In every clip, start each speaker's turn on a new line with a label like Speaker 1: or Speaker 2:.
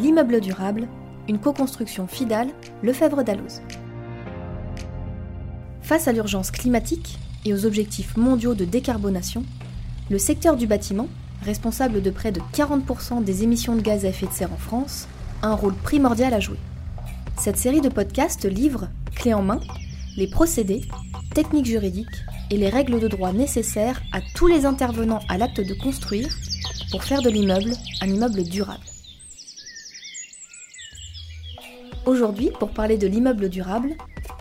Speaker 1: L'immeuble durable, une co-construction FIDAL, Lefebvre d'Alloz. Face à l'urgence climatique et aux objectifs mondiaux de décarbonation, le secteur du bâtiment, responsable de près de 40% des émissions de gaz à effet de serre en France, a un rôle primordial à jouer. Cette série de podcasts livre, clé en main, les procédés, techniques juridiques et les règles de droit nécessaires à tous les intervenants à l'acte de construire pour faire de l'immeuble un immeuble durable. Aujourd'hui, pour parler de l'immeuble durable,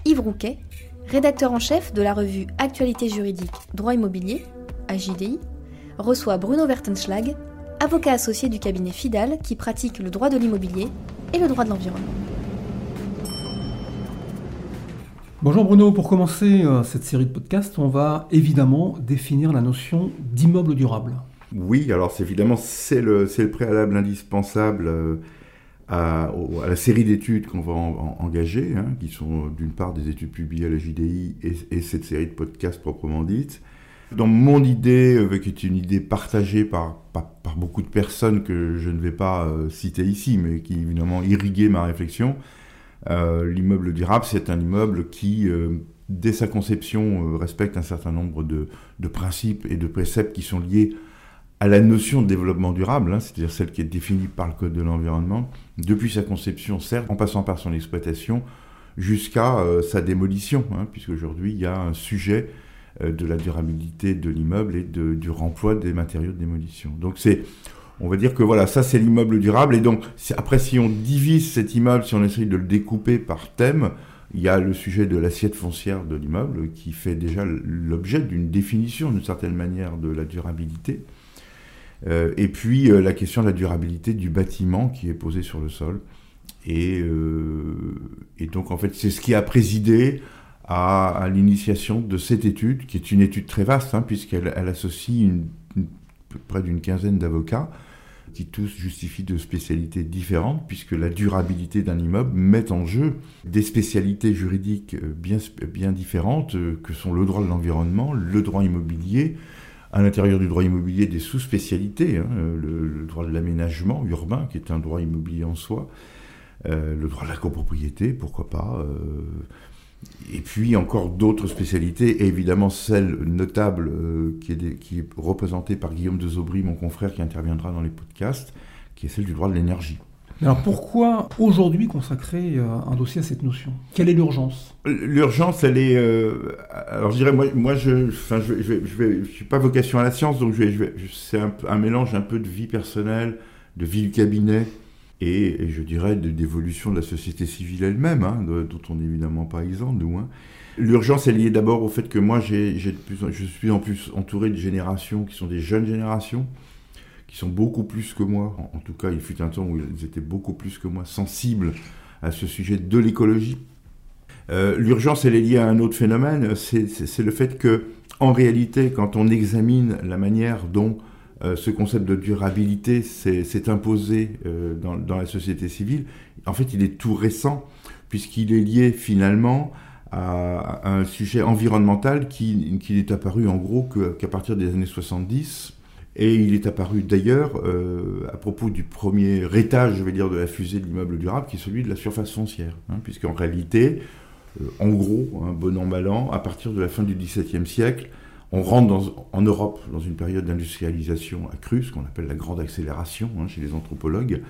Speaker 1: Yves Rouquet, rédacteur en chef de la revue Actualité juridique Droit immobilier, AJDI, reçoit Bruno Wertenschlag, avocat associé du cabinet FIDAL qui pratique le droit de l'immobilier et le droit de l'environnement.
Speaker 2: Bonjour Bruno, pour commencer euh, cette série de podcasts, on va évidemment définir la notion d'immeuble durable.
Speaker 3: Oui, alors c'est évidemment c'est le, le, préalable indispensable euh, à, la série d'études qu'on va engager, hein, qui sont d'une part des études publiées à la JDI et, et, cette série de podcasts proprement dite. Dans mon idée, euh, qui est une idée partagée par, par, beaucoup de personnes que je ne vais pas citer ici, mais qui évidemment irriguait ma réflexion, euh, l'immeuble durable, c'est un immeuble qui, euh, dès sa conception, euh, respecte un certain nombre de, principes et de préceptes qui sont liés à la notion de développement durable, hein, c'est-à-dire celle qui est définie par le Code de l'environnement, depuis sa conception, certes, en passant par son exploitation, jusqu'à sa démolition, hein, puisqu'aujourd'hui, il y a un sujet de la durabilité de l'immeuble et du remploi des matériaux de démolition. Donc c'est on va dire que voilà, ça c'est l'immeuble durable. Et donc, après, si on divise cet immeuble, si on essaye de le découper par thème, il y a le sujet de l'assiette foncière de l'immeuble qui fait déjà l'objet d'une définition, d'une certaine manière, de la durabilité. Euh, et puis euh, la question de la durabilité du bâtiment qui est posé sur le sol. Et, euh, donc, en fait, c'est ce qui a présidé à, l'initiation de cette étude, qui est une étude très vaste, hein, puisqu'elle associe près d'une quinzaine d'avocats qui tous justifient de spécialités différentes, puisque la durabilité d'un immeuble met en jeu des spécialités juridiques bien, bien différentes, que sont le droit de l'environnement, le droit immobilier, à l'intérieur du droit immobilier des sous-spécialités, hein, euh, le, droit de l'aménagement urbain, qui est un droit immobilier en soi, le droit de la copropriété, pourquoi pas, et puis encore d'autres spécialités, et évidemment celle notable euh, qui, est qui, est représentée par Guillaume de Zobry, mon confrère qui interviendra dans les podcasts, qui est celle du droit de l'énergie.
Speaker 2: Alors pourquoi aujourd'hui consacrer euh, un dossier à cette notion? Quelle est l'urgence?
Speaker 3: L'urgence, elle est... Euh, alors je dirais, moi, moi je ne je, je, je, suis pas vocation à la science, donc c'est un, un, mélange un peu de vie personnelle, de vie du cabinet, et, je dirais d'évolution de la société civile elle-même, hein, dont on n'est évidemment pas exempt, nous. Hein. L'urgence est liée d'abord au fait que moi, j'ai, je suis en plus entouré de générations qui sont des jeunes générations, qui sont beaucoup plus que moi, en, tout cas il fut un temps où ils étaient beaucoup plus que moi sensibles à ce sujet de l'écologie. Euh, l'urgence, elle est liée à un autre phénomène, c'est le fait que, en réalité, quand on examine la manière dont euh, ce concept de durabilité s'est imposé euh, dans, la société civile. En fait, il est tout récent, puisqu'il est lié finalement à, un sujet environnemental qui, qui n'est apparu en gros qu'à partir des années 70. Et il est apparu d'ailleurs euh, à propos du premier étage, je vais dire, de la fusée de l'immeuble durable, qui est celui de la surface foncière. Hein, Puisqu'en réalité, en gros, un bon an mal an, à partir de la fin du XVIIe siècle, on rentre en Europe dans une période d'industrialisation accrue, ce qu'on appelle la grande accélération hein, chez les anthropologues,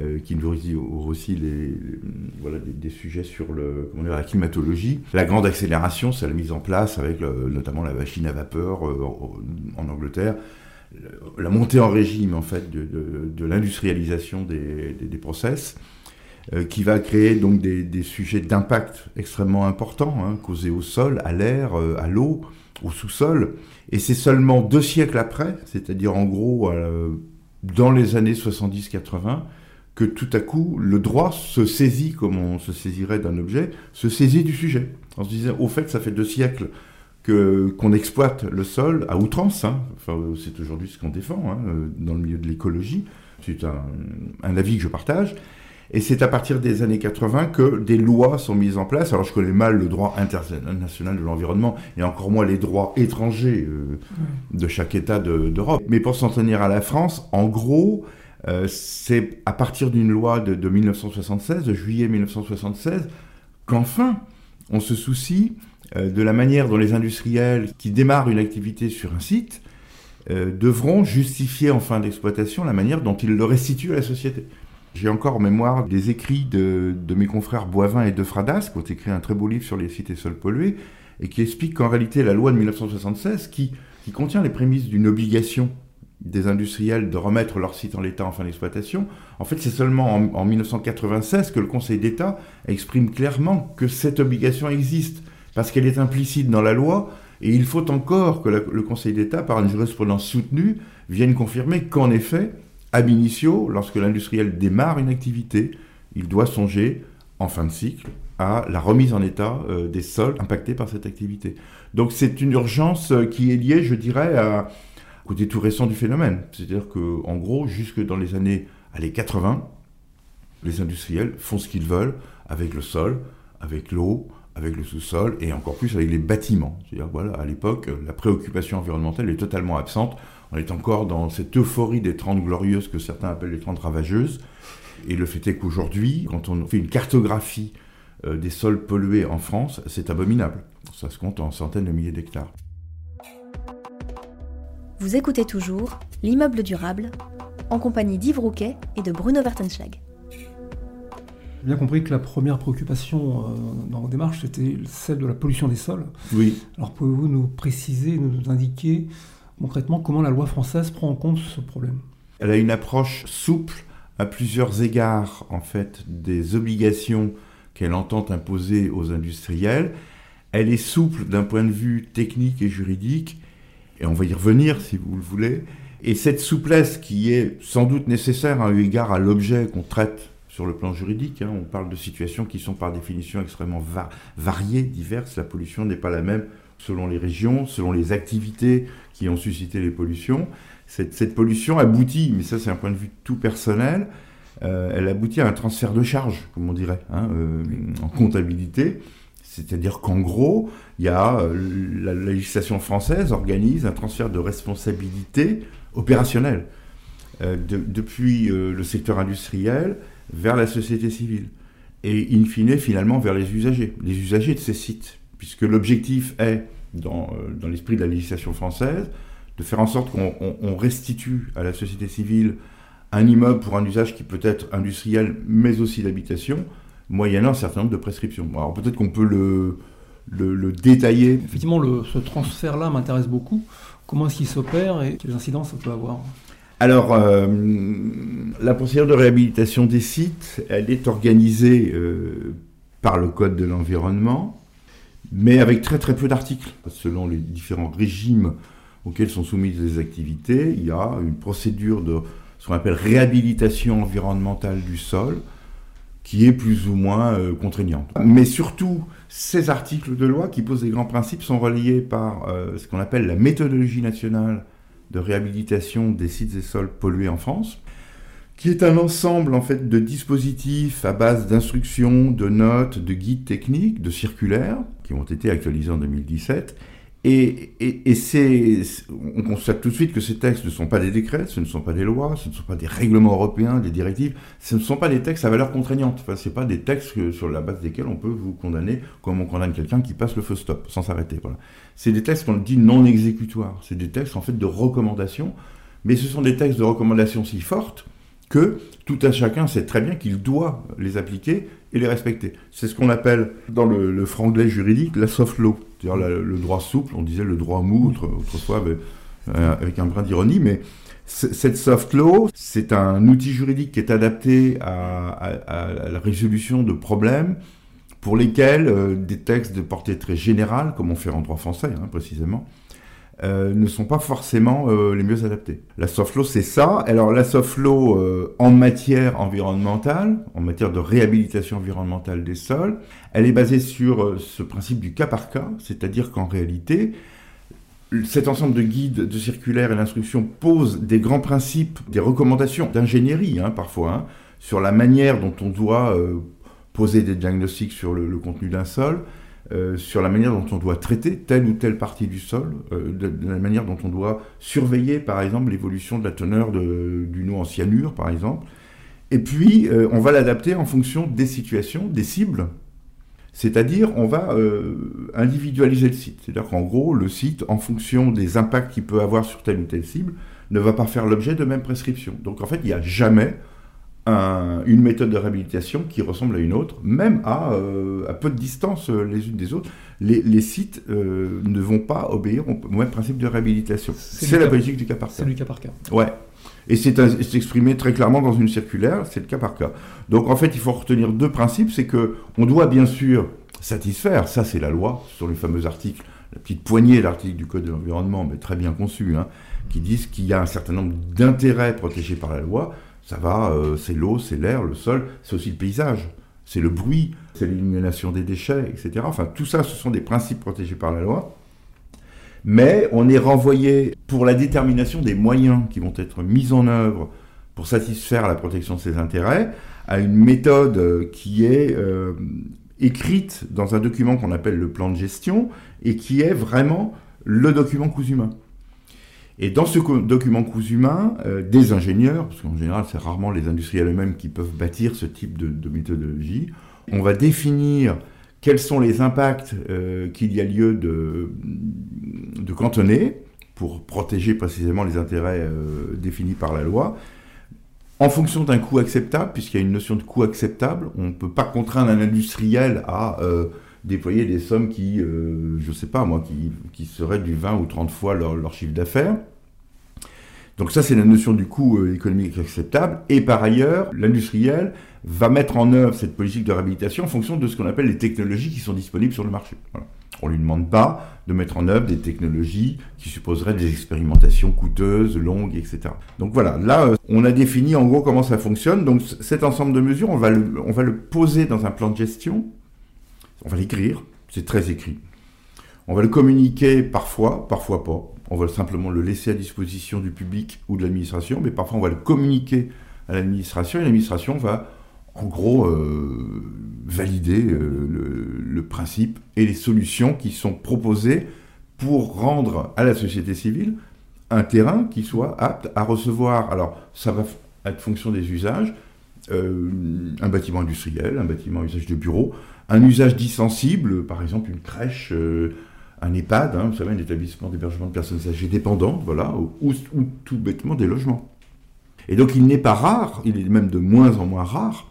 Speaker 3: euh, qui nous aussi des, sujets sur la climatologie. La grande accélération, c'est la mise en place avec notamment la machine à vapeur euh, en Angleterre, la montée en régime en fait de, l'industrialisation des, process. Euh, qui va créer donc des, sujets d'impact extrêmement importants, hein, causés au sol, à l'air, à l'eau, au sous-sol. Et c'est seulement deux siècles après, c'est-à-dire en gros euh, dans les années 70-80, que tout à coup le droit se saisit, comme on se saisirait d'un objet, se saisit du sujet. En se disant, au fait, ça fait deux siècles que, qu'on exploite le sol à outrance. Hein. Enfin, c'est aujourd'hui ce qu'on défend hein, euh, dans le milieu de l'écologie. C'est un, un avis que je partage. Et c'est à partir des années 80 que des lois sont mises en place. Alors je connais mal le droit international de l'environnement et encore moins les droits étrangers euh, de chaque État d'Europe. Mais pour s'en tenir à la France, en gros, c'est à partir d'une loi de, de 1976, de juillet 1976, qu'enfin on se soucie de la manière dont les industriels qui démarrent une activité sur un site devront justifier en fin d'exploitation la manière dont ils le restituent à la société. J'ai encore en mémoire des écrits de, mes confrères Boivin et De Fradas, qui ont écrit un très beau livre sur les sites et sols pollués, et qui expliquent qu'en réalité, la loi de 1976, qui, qui contient les prémices d'une obligation des industriels de remettre leur site en l'état en fin d'exploitation, en fait, c'est seulement en, 1996 que le Conseil d'État exprime clairement que cette obligation existe, parce qu'elle est implicite dans la loi, et il faut encore que le Conseil d'État, par une jurisprudence soutenue, vienne confirmer qu'en effet, Ab initio, lorsque l'industriel démarre une activité, il doit songer, en fin de cycle, à la remise en état euh, des sols impactés par cette activité. Donc c'est une urgence euh, qui est liée, je dirais, à, côté tout récent du phénomène. C'est-à-dire qu'en gros, jusque dans les années allez, 80, les industriels font ce qu'ils veulent avec le sol, avec l'eau, avec le sous-sol et encore plus avec les bâtiments. C'est-à-dire, voilà, à l'époque, la préoccupation environnementale est totalement absente. On est encore dans cette euphorie des 30 glorieuses que certains appellent les 30 ravageuses. Et le fait est qu'aujourd'hui, quand on fait une cartographie euh, des sols pollués en France, c'est abominable. Ça se compte en centaines de milliers d'hectares.
Speaker 1: Vous écoutez toujours L'immeuble durable, en compagnie d'Yves Rouquet et de Bruno Wertenschlag.
Speaker 2: J'ai bien compris que la première préoccupation euh, dans vos démarches, c'était celle de la pollution des sols.
Speaker 3: Oui.
Speaker 2: Alors pouvez-vous nous préciser, nous indiquer concrètement comment la loi française prend en compte ce problème?
Speaker 3: Elle a une approche souple à plusieurs égards en fait des obligations qu'elle entend imposer aux industriels. Elle est souple d'un point de vue technique et juridique, et on va y revenir si vous le voulez. Et cette souplesse qui est sans doute nécessaire à eu égard à l'objet qu'on traite sur le plan juridique, hein, on parle de situations qui sont par définition extrêmement variées, diverses, la pollution n'est pas la même selon les régions, selon les activités qui ont suscité les pollutions. Cette, pollution aboutit, mais ça c'est un point de vue tout personnel, euh, elle aboutit à un transfert de charge, comme on dirait, hein, euh, en comptabilité. C'est-à-dire qu'en gros, y a euh, la législation française organise un transfert de responsabilité opérationnelle depuis le secteur industriel vers la société civile et in fine finalement vers les usagers, les usagers de ces sites puisque l'objectif est, dans, euh, dans l'esprit de la législation française, de faire en sorte qu'on restitue à la société civile un immeuble pour un usage qui peut être industriel, mais aussi d'habitation, moyennant un certain nombre de prescriptions. Alors peut-être qu'on peut le, le, détailler.
Speaker 2: Effectivement, ce transfert-là m'intéresse beaucoup. Comment est-ce qu'il s'opère et quelles incidences ça peut avoir?
Speaker 3: Alors, euh, la procédure de réhabilitation des sites, elle est organisée euh, par le Code de l'environnement mais avec très très peu d'articles. Selon les différents régimes auxquels sont soumises les activités, il y a une procédure de ce qu'on appelle réhabilitation environnementale du sol qui est plus ou moins euh, contraignante. Mais surtout, ces articles de loi qui posent des grands principes sont reliés par ce qu'on appelle la méthodologie nationale de réhabilitation des sites et sols pollués en France, qui est un ensemble en fait de dispositifs à base d'instructions, de notes, de guides techniques, de circulaires qui ont été actualisés en 2017. Et, on constate tout de suite que ces textes ne sont pas des décrets, ce ne sont pas des lois, ce ne sont pas des règlements européens, des directives, ce ne sont pas des textes à valeur contraignante. Enfin, ce pas des textes sur la base desquels on peut vous condamner comme on condamne quelqu'un qui passe le feu stop sans s'arrêter. Voilà. C'est des textes qu'on dit non exécutoires. C'est des textes en fait de recommandations, mais ce sont des textes de recommandations si fortes que tout un chacun sait très bien qu'il doit les appliquer et les respecter. C'est ce qu'on appelle dans le, franglais juridique la soft law, c'est-à-dire le droit souple, on disait le droit mou autrefois euh, avec, un brin d'ironie, mais cette soft law, c'est un outil juridique qui est adapté à, la résolution de problèmes pour lesquels euh, des textes de portée très générale, comme on fait en droit français hein, précisément, euh, ne sont pas forcément euh, les mieux adaptés. La soft law, c'est ça. Alors la soft law euh, en matière environnementale, en matière de réhabilitation environnementale des sols, elle est basée sur ce principe du cas par cas, c'est-à-dire qu'en réalité, cet ensemble de guides, de circulaires et d'instructions pose des grands principes, des recommandations d'ingénierie hein, parfois, hein, sur la manière dont on doit poser des diagnostics sur le, le contenu d'un sol, sur la manière dont on doit traiter telle ou telle partie du sol, de, la manière dont on doit surveiller, par exemple, l'évolution de la teneur d'une eau en cyanure, par exemple. Et puis, on va l'adapter en fonction des situations, des cibles. C'est-à-dire, on va individualiser le site. C'est-à-dire qu'en gros, le site, en fonction des impacts qu'il peut avoir sur telle ou telle cible, ne va pas faire l'objet de même prescription. Donc en fait, il n'y a jamais une méthode de réhabilitation qui ressemble à une autre, même à, euh, peu de distance euh, les unes des autres. Les, sites euh, ne vont pas obéir au même principe de réhabilitation. C'est la politique du cas par cas.
Speaker 2: C'est du cas par cas.
Speaker 3: Ouais. Et c'est exprimé très clairement dans une circulaire, c'est le cas par cas. Donc en fait, il faut retenir deux principes, c'est que on doit bien sûr satisfaire, ça c'est la loi, sur les fameux articles, la petite poignée d'articles du Code de l'environnement, mais très bien conçu, hein, qui disent qu'il y a un certain nombre d'intérêts protégés par la loi. Ça va, euh, c'est l'eau, c'est l'air, le sol, c'est aussi le paysage, c'est le bruit, c'est l'élimination des déchets, etc. Enfin, tout ça, ce sont des principes protégés par la loi. Mais on est renvoyé pour la détermination des moyens qui vont être mis en œuvre pour satisfaire la protection de ces intérêts à une méthode euh, qui est euh, écrite dans un document qu'on appelle le plan de gestion et qui est vraiment le document cousu humain. Et dans ce document humain, euh, des ingénieurs, parce qu'en général c'est rarement les industriels eux-mêmes qui peuvent bâtir ce type de, méthodologie, on va définir quels sont les impacts euh, qu'il y a lieu de, cantonner pour protéger précisément les intérêts euh, définis par la loi, en fonction d'un coût acceptable, puisqu'il y a une notion de coût acceptable, on ne peut pas contraindre un industriel à déployer des sommes qui, euh, je ne sais pas moi, qui, qui, seraient du 20 ou 30 fois leur, chiffre d'affaires. Donc ça, c'est la notion du coût euh, économique acceptable. Et par ailleurs, l'industriel va mettre en œuvre cette politique de réhabilitation en fonction de ce qu'on appelle les technologies qui sont disponibles sur le marché. On ne lui demande pas de mettre en œuvre des technologies qui supposeraient des expérimentations coûteuses, longues, etc. Donc voilà, là, euh, on a défini en gros comment ça fonctionne. Donc cet ensemble de mesures, on va le, on va le poser dans un plan de gestion on va l'écrire, c'est très écrit. On va le communiquer parfois, parfois pas. On va simplement le laisser à disposition du public ou de l'administration, mais parfois on va le communiquer à l'administration et l'administration va en gros euh, valider euh, le, principe et les solutions qui sont proposées pour rendre à la société civile un terrain qui soit apte à recevoir. Alors ça va être fonction des usages, euh, un bâtiment industriel, un bâtiment usage de bureau, un usage dit sensible, par exemple une crèche, euh, un EHPAD, hein, vous savez, un établissement d'hébergement de personnes âgées dépendantes, voilà, ou, tout bêtement des logements. Et donc il n'est pas rare, il est même de moins en moins rare,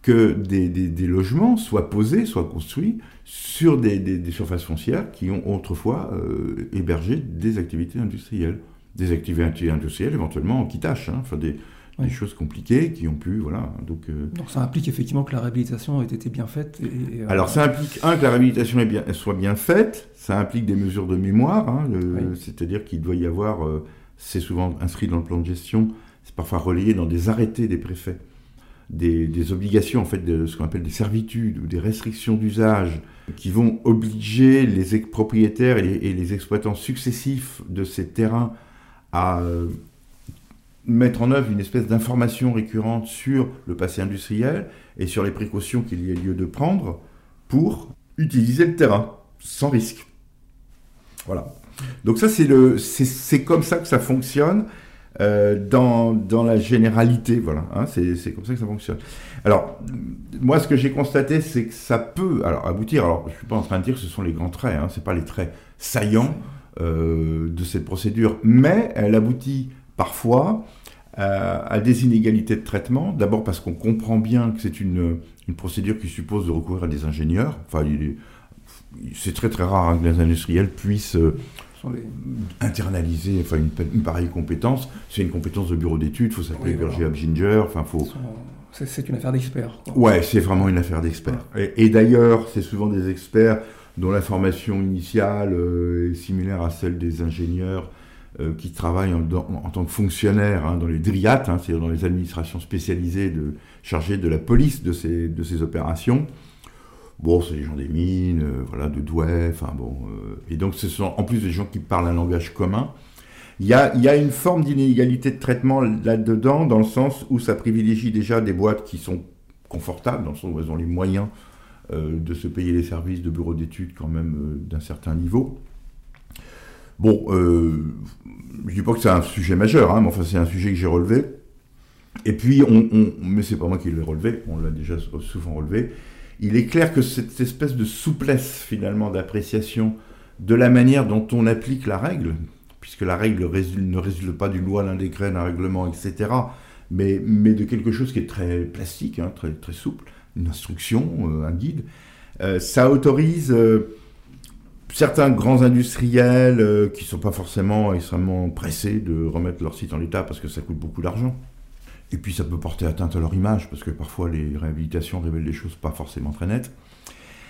Speaker 3: que des, logements soient posés, soient construits sur des, surfaces foncières qui ont autrefois euh, hébergé des activités industrielles. Des activités industrielles éventuellement en quittage, hein, enfin des, des choses compliquées qui ont pu, voilà. Donc,
Speaker 2: euh, donc ça implique effectivement que la réhabilitation ait été bien faite.
Speaker 3: Et, euh, Alors ça implique un que la réhabilitation est bien, soit bien faite. Ça implique des mesures de mémoire, hein, c'est-à-dire qu'il doit y avoir, euh, c'est souvent inscrit dans le plan de gestion, c'est parfois relayé dans des arrêtés des préfets, des, obligations en fait de ce qu'on appelle des servitudes ou des restrictions d'usage qui vont obliger les propriétaires et les, et les exploitants successifs de ces terrains à mettre en œuvre une espèce d'information récurrente sur le passé industriel et sur les précautions qu'il y a lieu de prendre pour utiliser le terrain sans risque. Voilà. Donc ça, c'est, le, c'est, comme ça que ça fonctionne euh, dans, dans, la généralité. Voilà, hein, c'est, comme ça que ça fonctionne. Alors, moi, ce que j'ai constaté, c'est que ça peut alors, aboutir. Alors, je ne suis pas en train de dire que ce sont les grands traits, hein, ce pas les traits saillants euh, de cette procédure, mais elle aboutit parfois euh, à des inégalités de traitement. D'abord parce qu'on comprend bien que c'est une, une, procédure qui suppose de recourir à des ingénieurs. Enfin, c'est très très rare hein, que les industriels puissent euh, internaliser enfin, une, pareille compétence. C'est une compétence de bureau d'études, il faut s'appeler Berger Ginger. Enfin, faut...
Speaker 2: C'est une affaire d'experts.
Speaker 3: Ouais, c'est vraiment une affaire d'experts. Et, d'ailleurs, c'est souvent des experts dont la formation initiale euh, est similaire à celle des ingénieurs euh, qui travaillent en, tant que fonctionnaires hein, dans les DRIAT, hein, c'est-à-dire dans les administrations spécialisées chargées de la police de ces, de ces opérations. Bon, c'est les gens des mines, euh, voilà, de Douai, enfin bon. Euh, et donc, ce sont en plus des gens qui parlent un langage commun. Il y a, il y a une forme d'inégalité de traitement là-dedans, dans le sens où ça privilégie déjà des boîtes qui sont confortables, dans le sens où elles ont les moyens de se payer les services de bureaux d'études quand même d'un certain niveau. Bon, je ne dis pas que c'est un sujet majeur, hein, mais enfin c'est un sujet que j'ai relevé. Et puis, on, on mais c'est pas moi qui l'ai relevé, on l'a déjà souvent relevé, il est clair que cette espèce de souplesse finalement d'appréciation de la manière dont on applique la règle, puisque la règle ne résulte pas d'une loi, d'un décret, d'un règlement, etc., mais, de quelque chose qui est très plastique, hein, très, souple, une instruction, euh, un guide, euh, ça autorise euh, certains grands industriels qui ne sont pas forcément extrêmement pressés de remettre leur site en l'état parce que ça coûte beaucoup d'argent, et puis ça peut porter atteinte à leur image, parce que parfois les réhabilitations révèlent des choses pas forcément très nettes.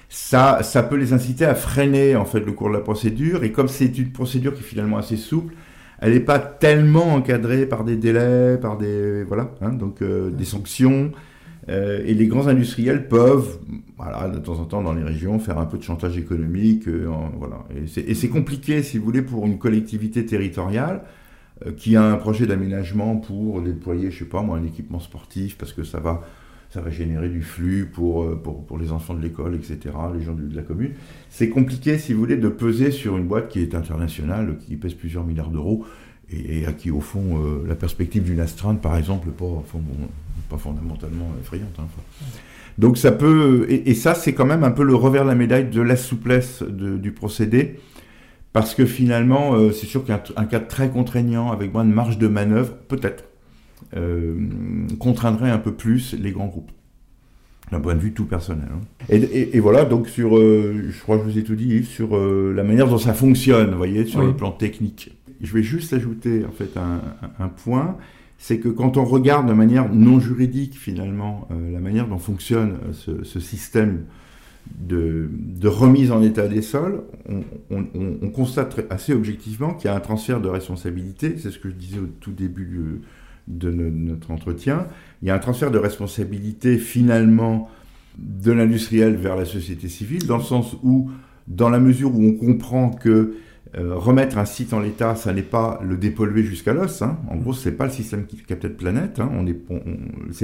Speaker 3: Ça, ça peut les inciter à freiner en fait le cours de la procédure. Et comme c'est une procédure qui est finalement assez souple, elle n'est pas tellement encadrée par des délais, par des voilà, hein, donc euh, des sanctions. Euh, et les grands industriels peuvent, de temps en temps dans les régions, faire un peu de chantage économique. Euh, voilà. Et c'est compliqué, si vous voulez, pour une collectivité territoriale euh, qui a un projet d'aménagement pour déployer, je sais pas moi, un équipement sportif, parce que ça va, générer du flux pour, euh, pour les enfants de l'école, etc., les gens de, la commune. C'est compliqué, si vous voulez, de peser sur une boîte qui est internationale, qui pèse plusieurs milliards d'euros, et, à qui, au fond, euh, la perspective d'une astreinte, par exemple, pas, pas fondamentalement effrayante. Hein, Donc ça peut, et, ça c'est quand même un peu le revers de la médaille de la souplesse du procédé, parce que finalement, euh, c'est sûr qu'un cadre très contraignant, avec moins de marge de manœuvre, peut-être, euh, contraindrait un peu plus les grands groupes, d'un point de vue tout personnel. Hein. Et, voilà, donc sur, euh, je crois que je vous ai tout dit, sur la manière dont ça fonctionne, vous voyez, sur le plan technique. Je vais juste ajouter en fait un, point, c'est que quand on regarde de manière non juridique finalement la manière dont fonctionne ce, ce système de, remise en état des sols, on, constate assez objectivement qu'il y a un transfert de responsabilité, c'est ce que je disais au tout début de, notre entretien, il y a un transfert de responsabilité finalement de l'industriel vers la société civile, dans le sens où, dans la mesure où on comprend que euh, remettre un site en l'état, ça n'est pas le dépolluer jusqu'à l'os. Hein. En gros, c'est pas le système qui capte de planète. Hein. On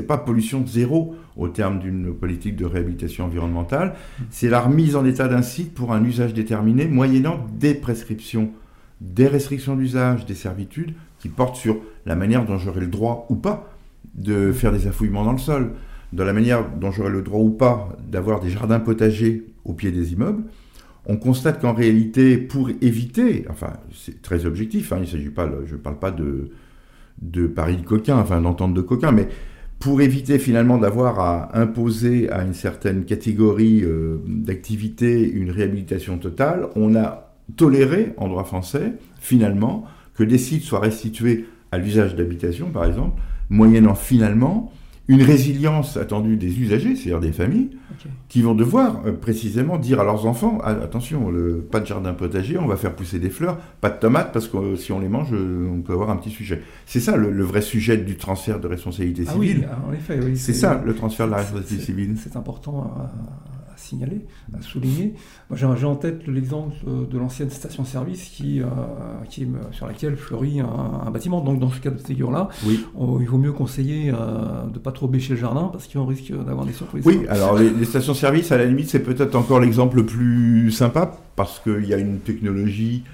Speaker 3: pas pollution zéro au terme d'une politique de réhabilitation environnementale. C'est la remise en état d'un site pour un usage déterminé, moyennant des prescriptions, des restrictions d'usage, des servitudes qui portent sur la manière dont j'aurai le droit ou pas de faire des affouillements dans le sol, de la manière dont j'aurai le droit ou pas d'avoir des jardins potagers au pied des immeubles on constate qu'en réalité, pour éviter, enfin, c'est très objectif, hein, il s'agit pas, je ne parle pas de, de paris de coquin, enfin d'entente de coquin, mais pour éviter finalement d'avoir à imposer à une certaine catégorie euh, d'activité une réhabilitation totale, on a toléré en droit français, finalement, que des sites soient restitués à l'usage d'habitation, par exemple, moyennant finalement une résilience attendue des usagers, c'est-à-dire des familles, qui vont devoir euh, précisément dire à leurs enfants ah, attention, le, pas de jardin potager, on va faire pousser des fleurs, pas de tomates, parce que euh, si on les mange, euh, on peut avoir un petit sujet. C'est ça le, vrai sujet du transfert de responsabilité civile.
Speaker 2: Ah oui, en effet, oui.
Speaker 3: C'est ça le transfert de la responsabilité civile.
Speaker 2: C'est important à, signaler, à souligner. J'ai en tête l'exemple de l'ancienne station-service qui, euh, qui, sur laquelle fleurit un, bâtiment. Donc, dans ce cas de figure-là, oui. il vaut mieux conseiller euh, de ne pas trop bêcher le jardin parce qu'on risque d'avoir des surprises.
Speaker 3: Oui, alors les, stations-service, à la limite, c'est peut-être encore l'exemple le plus sympa parce qu'il y a une technologie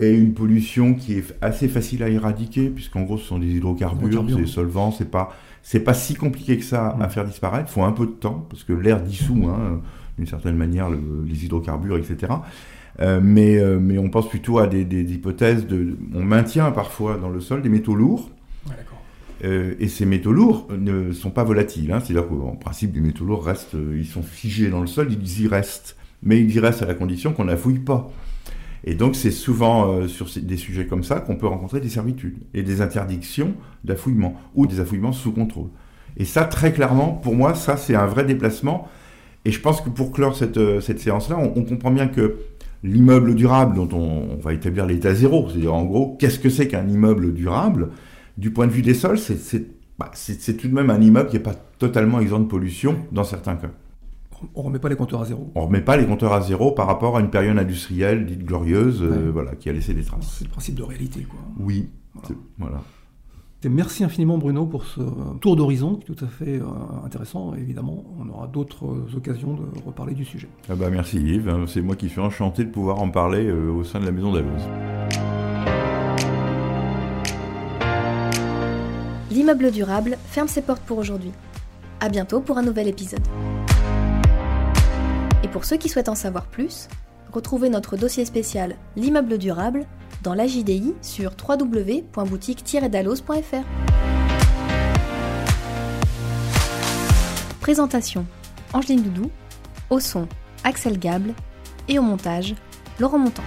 Speaker 3: et une pollution qui est assez facile à éradiquer, puisqu'en gros, ce sont des hydrocarbures, des solvants, c'est pas c'est pas si compliqué que ça à mm. faire disparaître. Il faut un peu de temps parce que l'air dissout, hein, d'une certaine manière, les hydrocarbures, etc. Euh, mais, euh, mais on pense plutôt à des, hypothèses de. On maintient parfois dans le sol des métaux lourds. Euh, et ces métaux lourds ne sont pas volatiles. Hein. C'est-à-dire qu'en principe, les métaux lourds restent, ils sont figés dans le sol, ils y restent. Mais ils y restent à la condition qu'on n'affouille pas. Et donc c'est souvent euh, sur des sujets comme ça qu'on peut rencontrer des servitudes et des interdictions d'affouillement ou des affouillements sous contrôle. Et ça, très clairement, pour moi, c'est un vrai déplacement. Et je pense que pour clore cette, euh, séance-là, on, comprend bien que l'immeuble durable dont on, va établir l'état zéro, c'est-à-dire en gros, qu'est-ce que c'est qu'un immeuble durable? Du point de vue des sols, c'est bah, tout de même un immeuble qui n'est pas totalement exempt de pollution dans certains cas
Speaker 2: on remet pas les compteurs à zéro.
Speaker 3: On remet pas les compteurs à zéro par rapport à une période industrielle dite glorieuse, euh, voilà, qui a laissé des traces.
Speaker 2: C'est le principe de réalité, quoi.
Speaker 3: Oui, voilà.
Speaker 2: Merci infiniment Bruno pour ce tour d'horizon qui est tout à fait intéressant. évidemment, on aura d'autres occasions de reparler du sujet.
Speaker 3: Ah bah merci Yves, hein. c'est moi qui suis enchanté de pouvoir en parler au sein de la Maison d'Alloz.
Speaker 1: L'immeuble durable ferme ses portes pour aujourd'hui. A bientôt pour un nouvel épisode. Pour ceux qui souhaitent en savoir plus, retrouvez notre dossier spécial L'immeuble durable dans la JDI sur www.boutique-dallos.fr. Présentation Angeline Doudou, au son Axel Gable et au montage Laurent Montant.